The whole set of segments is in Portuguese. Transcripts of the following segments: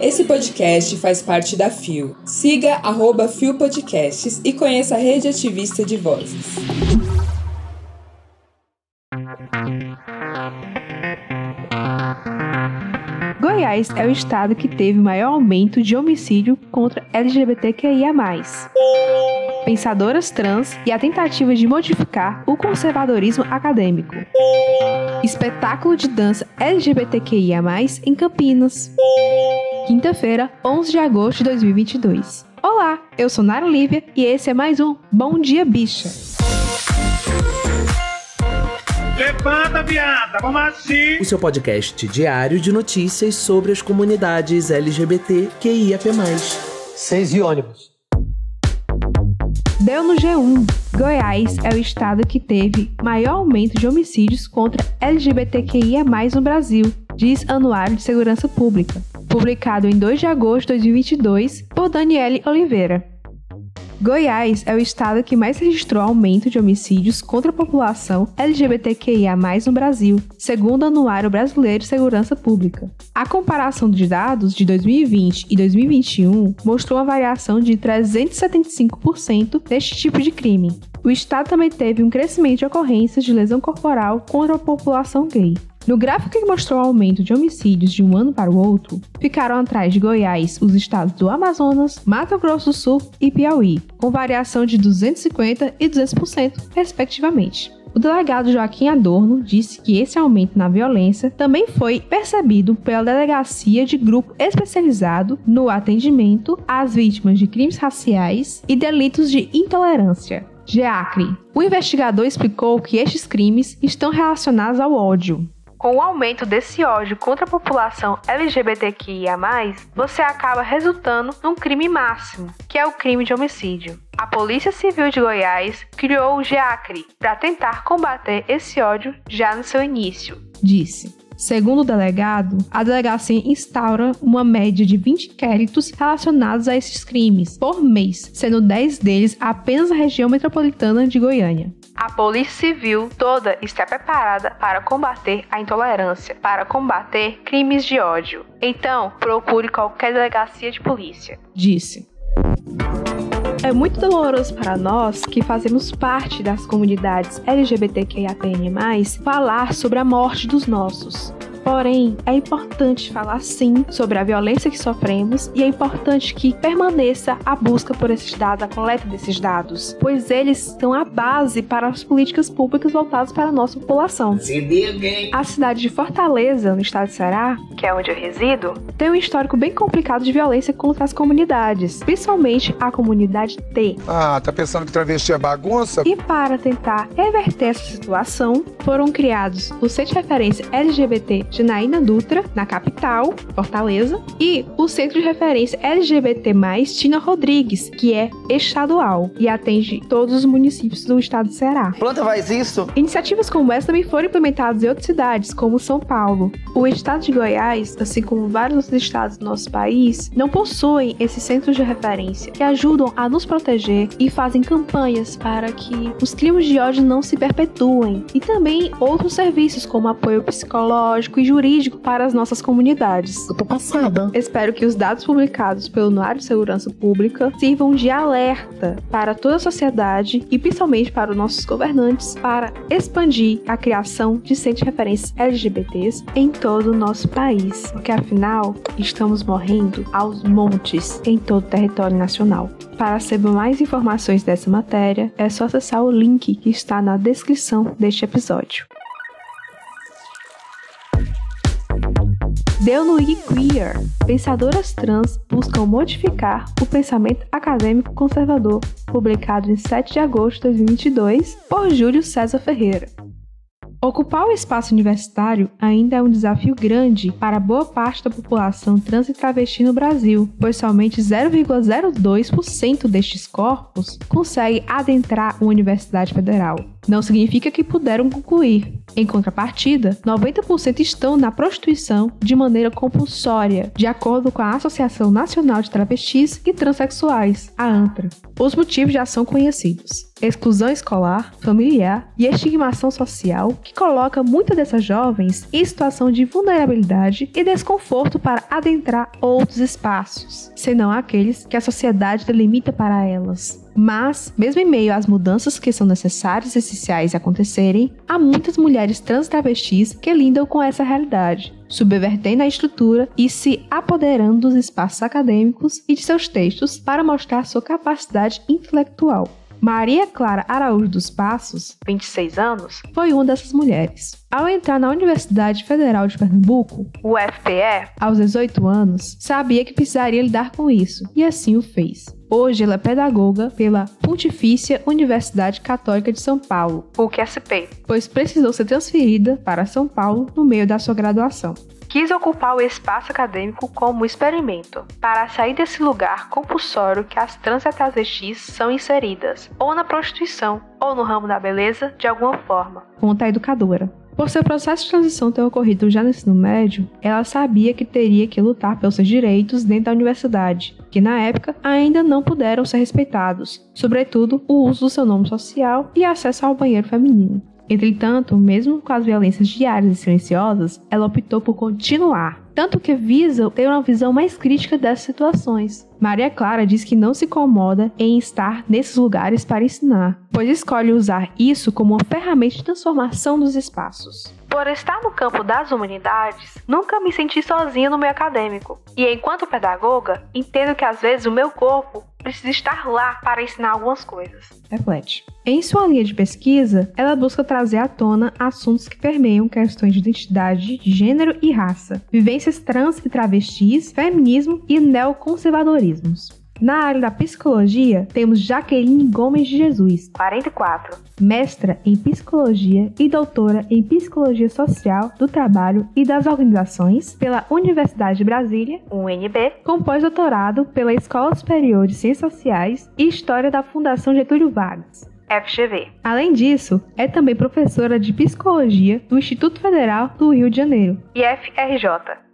Esse podcast faz parte da FIO. Siga arroba FIO Podcasts e conheça a rede ativista de vozes. Goiás é o estado que teve maior aumento de homicídio contra LGBTQIA+. Pensadoras trans e a tentativa de modificar o conservadorismo acadêmico. Espetáculo de dança LGBTQIA+, em Campinas. Quinta-feira, 11 de agosto de 2022. Olá, eu sou Nara Lívia e esse é mais um Bom Dia Bicha. Levanta, viada, vamos assim. O seu podcast diário de notícias sobre as comunidades LGBT QIAP+. Seis e ônibus. Deu no G1. Goiás é o estado que teve maior aumento de homicídios contra LGBTQIA+, no Brasil, diz Anuário de Segurança Pública, publicado em 2 de agosto de 2022 por Daniele Oliveira. Goiás é o estado que mais registrou aumento de homicídios contra a população LGBTQIA+, no Brasil, segundo o Anuário Brasileiro de Segurança Pública. A comparação de dados de 2020 e 2021 mostrou uma variação de 375% deste tipo de crime. O estado também teve um crescimento de ocorrências de lesão corporal contra a população gay. No gráfico que mostrou o aumento de homicídios de um ano para o outro, ficaram atrás de Goiás os estados do Amazonas, Mato Grosso do Sul e Piauí, com variação de 250% e 200%, respectivamente. O delegado Joaquim Adorno disse que esse aumento na violência também foi percebido pela delegacia de grupo especializado no atendimento às vítimas de crimes raciais e delitos de intolerância. GEACRE. O investigador explicou que estes crimes estão relacionados ao ódio, com o aumento desse ódio contra a população LGBTQIA, você acaba resultando num crime máximo, que é o crime de homicídio. A Polícia Civil de Goiás criou o GEACRE para tentar combater esse ódio já no seu início, disse. Segundo o delegado, a delegacia instaura uma média de 20 inquéritos relacionados a esses crimes por mês, sendo 10 deles apenas na região metropolitana de Goiânia. A Polícia Civil toda está preparada para combater a intolerância, para combater crimes de ódio. Então, procure qualquer delegacia de polícia, disse. É muito doloroso para nós que fazemos parte das comunidades LGBTQIAPN+, falar sobre a morte dos nossos. Porém, é importante falar sim sobre a violência que sofremos e é importante que permaneça a busca por esses dados, a coleta desses dados, pois eles são a base para as políticas públicas voltadas para a nossa população. A cidade de Fortaleza, no estado de Ceará, que é onde eu resido, tem um histórico bem complicado de violência contra as comunidades, principalmente a comunidade T. Ah, tá pensando que travesti é bagunça? E para tentar reverter essa situação, foram criados o Centro de Referência LGBT de Naina Dutra, na capital, Fortaleza, e o Centro de Referência LGBT+, Tina Rodrigues, que é estadual e atende todos os municípios do estado de Ceará. Planta faz isso? Iniciativas como essa também foram implementadas em outras cidades, como São Paulo. O estado de Goiás, assim como vários outros estados do nosso país, não possuem esses centros de referência que ajudam a nos proteger e fazem campanhas para que os crimes de ódio não se perpetuem. E também outros serviços como apoio psicológico e jurídico para as nossas comunidades. Eu tô passada. Espero que os dados publicados pelo Anuário de Segurança Pública sirvam de alerta para toda a sociedade e principalmente para os nossos governantes para expandir a criação de centros de referências LGBTs em todo o nosso país, porque afinal estamos morrendo aos montes em todo o território nacional. Para saber mais informações dessa matéria, é só acessar o link que está na descrição deste episódio. No Queer. Pensadoras trans buscam modificar o pensamento acadêmico conservador, publicado em 7 de agosto de 2022 por Júlio César Ferreira. Ocupar o espaço universitário ainda é um desafio grande para boa parte da população trans e travesti no Brasil, pois somente 0,02% destes corpos consegue adentrar uma universidade federal. Não significa que puderam concluir. Em contrapartida, 90% estão na prostituição de maneira compulsória, de acordo com a Associação Nacional de Travestis e Transsexuais, a ANTRA. Os motivos já são conhecidos: exclusão escolar, familiar e estigmação social, que coloca muitas dessas jovens em situação de vulnerabilidade e desconforto para adentrar outros espaços, senão aqueles que a sociedade delimita para elas. Mas, mesmo em meio às mudanças que são necessárias e essenciais acontecerem, há muitas mulheres trans travestis que lidam com essa realidade, subvertendo a estrutura e se apoderando dos espaços acadêmicos e de seus textos para mostrar sua capacidade intelectual. Maria Clara Araújo dos Passos, 26 anos, foi uma dessas mulheres. Ao entrar na Universidade Federal de Pernambuco, UFPE, aos 18 anos, sabia que precisaria lidar com isso, e assim o fez. Hoje ela é pedagoga pela Pontifícia Universidade Católica de São Paulo, UQSP, pois precisou ser transferida para São Paulo no meio da sua graduação quis ocupar o espaço acadêmico como experimento, para sair desse lugar compulsório que as trans e são inseridas, ou na prostituição, ou no ramo da beleza, de alguma forma. Conta a educadora. Por seu processo de transição ter ocorrido já no ensino médio, ela sabia que teria que lutar pelos seus direitos dentro da universidade, que na época ainda não puderam ser respeitados, sobretudo o uso do seu nome social e acesso ao banheiro feminino. Entretanto, mesmo com as violências diárias e silenciosas, ela optou por continuar, tanto que visa ter uma visão mais crítica dessas situações. Maria Clara diz que não se incomoda em estar nesses lugares para ensinar, pois escolhe usar isso como uma ferramenta de transformação dos espaços. Por estar no campo das humanidades, nunca me senti sozinha no meio acadêmico. E enquanto pedagoga, entendo que às vezes o meu corpo precisa estar lá para ensinar algumas coisas. Reflete. Em sua linha de pesquisa, ela busca trazer à tona assuntos que permeiam questões de identidade, gênero e raça, vivências trans e travestis, feminismo e neoconservadorismos. Na área da psicologia, temos Jaqueline Gomes de Jesus, 44, mestra em psicologia e doutora em psicologia social do trabalho e das organizações pela Universidade de Brasília, UNB, com pós-doutorado pela Escola Superior de Ciências Sociais e História da Fundação Getúlio Vargas. FGV. Além disso, é também professora de psicologia do Instituto Federal do Rio de Janeiro, IFRJ,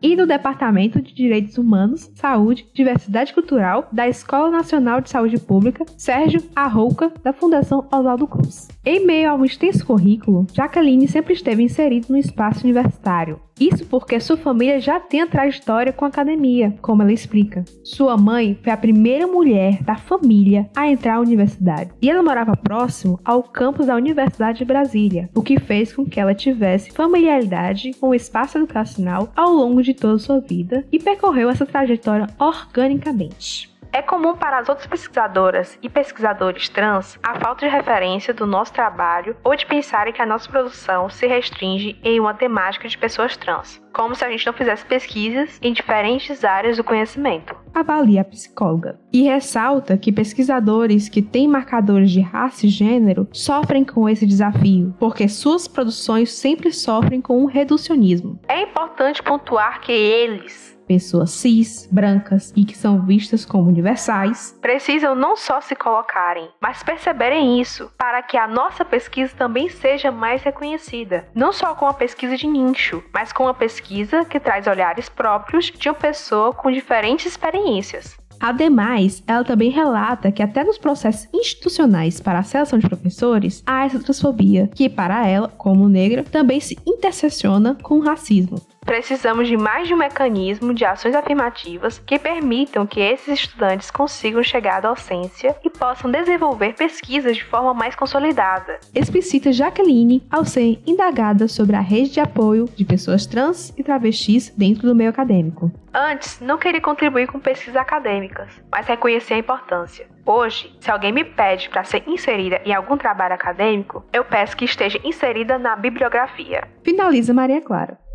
e do Departamento de Direitos Humanos, Saúde, Diversidade Cultural da Escola Nacional de Saúde Pública Sérgio Arrouca, da Fundação Oswaldo Cruz. Em meio a um extenso currículo, Jacqueline sempre esteve inserida no espaço universitário. Isso porque sua família já tem a trajetória com a academia, como ela explica. Sua mãe foi a primeira mulher da família a entrar à universidade, e ela morava próximo ao campus da Universidade de Brasília, o que fez com que ela tivesse familiaridade com o espaço educacional ao longo de de toda sua vida e percorreu essa trajetória organicamente. É comum para as outras pesquisadoras e pesquisadores trans a falta de referência do nosso trabalho ou de pensarem que a nossa produção se restringe em uma temática de pessoas trans, como se a gente não fizesse pesquisas em diferentes áreas do conhecimento. Avalia a psicóloga e ressalta que pesquisadores que têm marcadores de raça e gênero sofrem com esse desafio, porque suas produções sempre sofrem com um reducionismo. É importante pontuar que eles pessoas cis, brancas e que são vistas como universais, precisam não só se colocarem, mas perceberem isso para que a nossa pesquisa também seja mais reconhecida. Não só com a pesquisa de nicho, mas com a pesquisa que traz olhares próprios de uma pessoa com diferentes experiências. Ademais, ela também relata que até nos processos institucionais para a seleção de professores há essa transfobia, que para ela, como negra, também se intersecciona com o racismo. Precisamos de mais de um mecanismo de ações afirmativas que permitam que esses estudantes consigam chegar à docência e possam desenvolver pesquisas de forma mais consolidada. Explicita Jaqueline ao ser indagada sobre a rede de apoio de pessoas trans e travestis dentro do meio acadêmico. Antes, não queria contribuir com pesquisas acadêmicas, mas reconheci a importância. Hoje, se alguém me pede para ser inserida em algum trabalho acadêmico, eu peço que esteja inserida na bibliografia. Finaliza Maria Clara.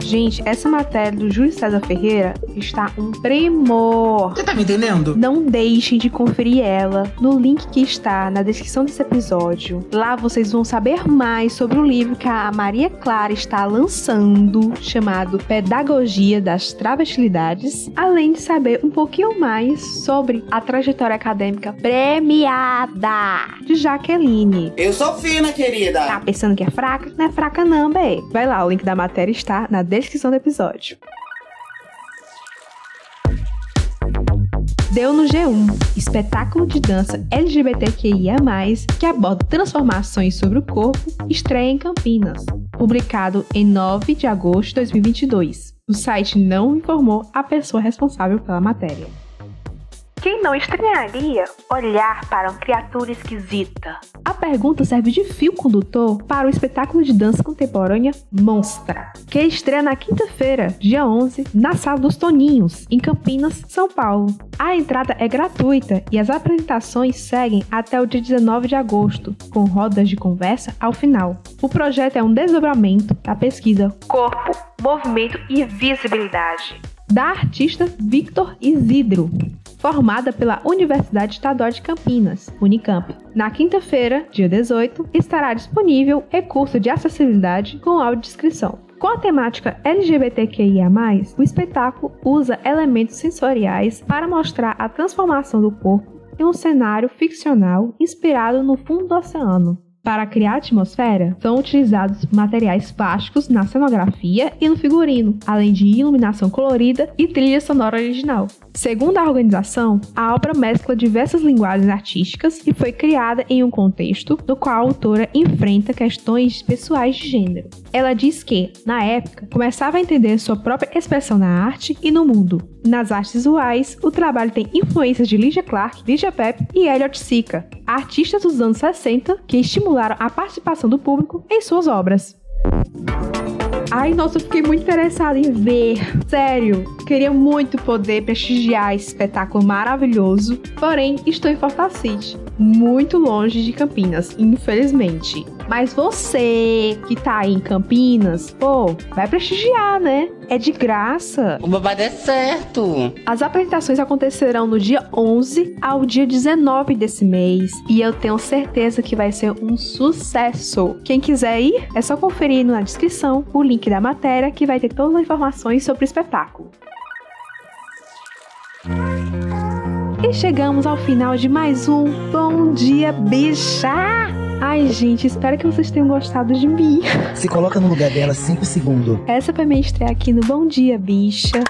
Gente, essa matéria do Júlio César Ferreira está um primor. Você tá me entendendo? Não deixem de conferir ela no link que está na descrição desse episódio. Lá vocês vão saber mais sobre o livro que a Maria Clara está lançando, chamado Pedagogia das Travestilidades, além de saber um pouquinho mais sobre a trajetória acadêmica premiada de Jaqueline. Eu sou fina, querida. Tá pensando que é fraca? Não é fraca não, bê. Vai lá, o link da matéria está na descrição do episódio. Deu no G1, espetáculo de dança LGBTQIA+, que aborda transformações sobre o corpo, estreia em Campinas, publicado em 9 de agosto de 2022. O site não informou a pessoa responsável pela matéria. Quem não estranharia olhar para uma criatura esquisita? A pergunta serve de fio condutor para o espetáculo de dança contemporânea Monstra, que estreia na quinta-feira, dia 11, na Sala dos Toninhos, em Campinas, São Paulo. A entrada é gratuita e as apresentações seguem até o dia 19 de agosto, com rodas de conversa ao final. O projeto é um desdobramento da pesquisa Corpo, Movimento e Visibilidade da artista Victor Isidro, formada pela Universidade Estadual de Campinas, Unicamp. Na quinta-feira, dia 18, estará disponível e-curso de acessibilidade com audiodescrição. Com a temática LGBTQIA+, o espetáculo usa elementos sensoriais para mostrar a transformação do corpo em um cenário ficcional inspirado no fundo do oceano. Para criar atmosfera, são utilizados materiais plásticos na cenografia e no figurino, além de iluminação colorida e trilha sonora original. Segundo a organização, a obra mescla diversas linguagens artísticas e foi criada em um contexto no qual a autora enfrenta questões pessoais de gênero. Ela diz que, na época, começava a entender sua própria expressão na arte e no mundo. Nas artes visuais, o trabalho tem influências de Lydia Clark, Lydia Pep e Elliot Sica, artistas dos anos 60 que estimularam a participação do público em suas obras. Ai, nossa, eu fiquei muito interessada em ver. Sério, queria muito poder prestigiar esse espetáculo maravilhoso. Porém, estou em Fortacite, muito longe de Campinas, infelizmente. Mas você que tá aí em Campinas, pô, vai prestigiar, né? É de graça. O babado é certo. As apresentações acontecerão no dia 11 ao dia 19 desse mês e eu tenho certeza que vai ser um sucesso. Quem quiser ir, é só conferir na descrição o link da matéria que vai ter todas as informações sobre o espetáculo. E chegamos ao final de mais um Bom Dia Bicha! Ai, gente, espero que vocês tenham gostado de mim. Se coloca no lugar dela 5 segundos. Essa foi minha estreia aqui no Bom Dia Bicha.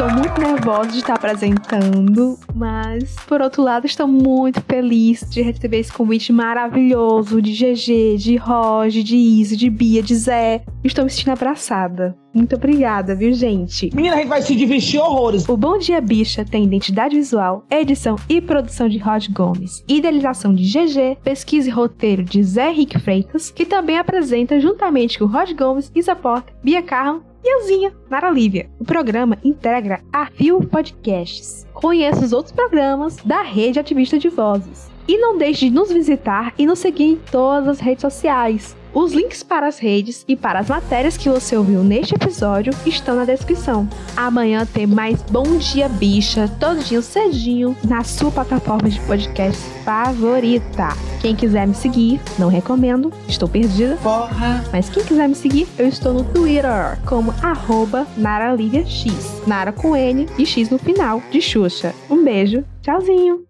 Estou muito nervosa de estar apresentando, mas por outro lado estou muito feliz de receber esse convite maravilhoso de GG, de Roger, de Isa, de Bia, de Zé. Estou me sentindo abraçada. Muito obrigada, viu, gente? Menina, a gente vai se divertir horrores. O Bom Dia Bicha tem identidade visual, edição e produção de Rod Gomes, idealização de GG, pesquisa e roteiro de Zé Henrique Freitas, que também apresenta juntamente com Rod Gomes, Isa Porta, Bia Carron e euzinha, Nara Lívia. O programa integra a Fio Podcasts. Conheça os outros programas da Rede Ativista de Vozes. E não deixe de nos visitar e nos seguir em todas as redes sociais. Os links para as redes e para as matérias que você ouviu neste episódio estão na descrição. Amanhã tem mais Bom Dia Bicha, todo dia cedinho, na sua plataforma de podcast favorita. Quem quiser me seguir, não recomendo, estou perdida. Porra. Mas quem quiser me seguir, eu estou no Twitter como arroba NaraLiviaX. Nara com N e X no final, de Xuxa. Um beijo, tchauzinho!